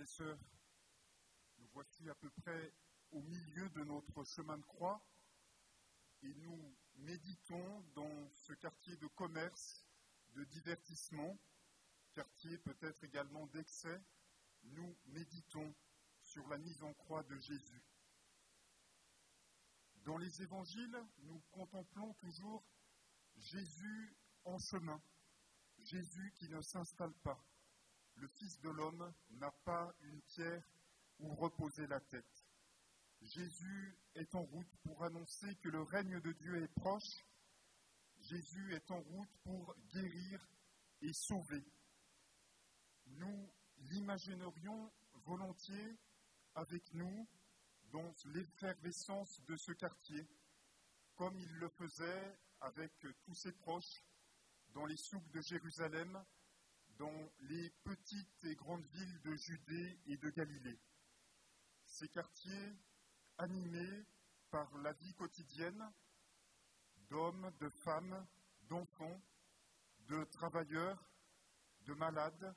Et sœurs, nous voici à peu près au milieu de notre chemin de croix et nous méditons dans ce quartier de commerce, de divertissement, quartier peut-être également d'excès, nous méditons sur la mise en croix de Jésus. Dans les évangiles, nous contemplons toujours Jésus en chemin, Jésus qui ne s'installe pas. Le Fils de l'homme n'a pas une pierre où reposer la tête. Jésus est en route pour annoncer que le règne de Dieu est proche. Jésus est en route pour guérir et sauver. Nous l'imaginerions volontiers avec nous dans l'effervescence de ce quartier, comme il le faisait avec tous ses proches dans les souks de Jérusalem, dans les petites et grandes villes de Judée et de Galilée. Ces quartiers animés par la vie quotidienne d'hommes, de femmes, d'enfants, de travailleurs, de malades,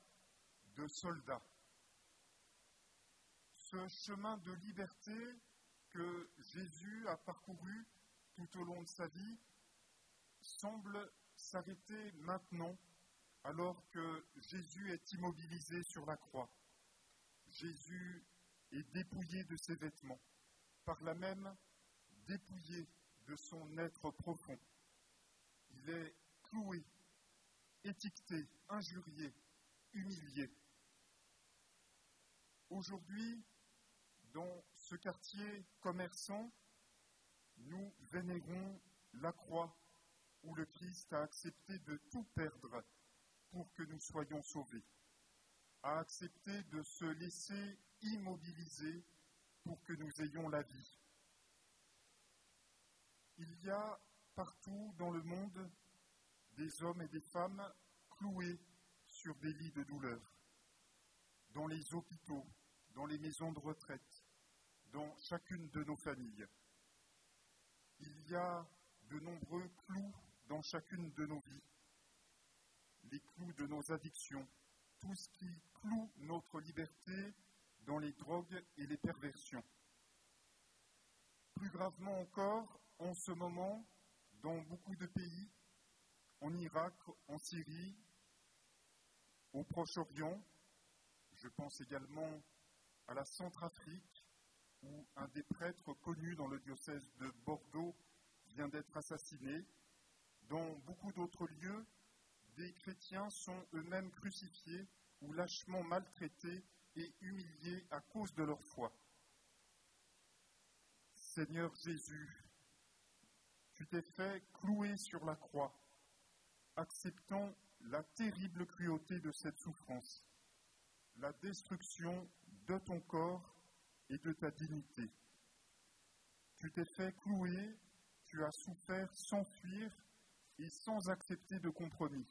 de soldats. Ce chemin de liberté que Jésus a parcouru tout au long de sa vie semble s'arrêter maintenant alors que Jésus est immobilisé sur la croix. Jésus est dépouillé de ses vêtements, par là même dépouillé de son être profond. Il est cloué, étiqueté, injurié, humilié. Aujourd'hui, dans ce quartier commerçant, nous vénérons la croix où le Christ a accepté de tout perdre pour que nous soyons sauvés, a accepté de se laisser immobiliser pour que nous ayons la vie. Il y a partout dans le monde des hommes et des femmes cloués sur des lits de douleur, dans les hôpitaux, dans les maisons de retraite, dans chacune de nos familles. Il y a de nombreux clous dans chacune de nos vies, les clous de nos addictions, tout ce qui cloue notre liberté dans les drogues et les perversions. Plus gravement encore, en ce moment, dans beaucoup de pays, en Irak, en Syrie, au Proche-Orient, je pense également à la Centrafrique, où un des prêtres connus dans le diocèse de Bordeaux vient d'être assassiné. Dans beaucoup d'autres lieux, des chrétiens sont eux-mêmes crucifiés ou lâchement maltraités et humiliés à cause de leur foi. Seigneur Jésus, tu t'es fait clouer sur la croix, acceptant la terrible cruauté de cette souffrance, la destruction de ton corps et de ta dignité. Tu t'es fait clouer, tu as souffert sans fuir et sans accepter de compromis.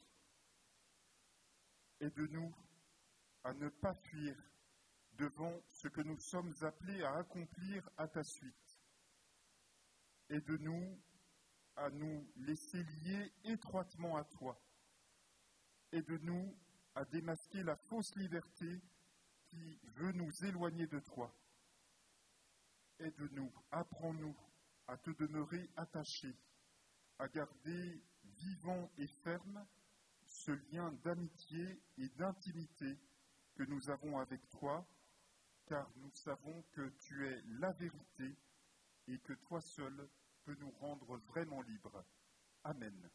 Aide-nous à ne pas fuir devant ce que nous sommes appelés à accomplir à ta suite. Aide-nous à nous laisser lier étroitement à toi. Aide-nous à démasquer la fausse liberté qui veut nous éloigner de toi. Aide-nous, apprends-nous à te demeurer attachés, à garder vivant et ferme ce lien d'amitié et d'intimité que nous avons avec toi, car nous savons que tu es la vérité et que toi seul peux nous rendre vraiment libres. Amen.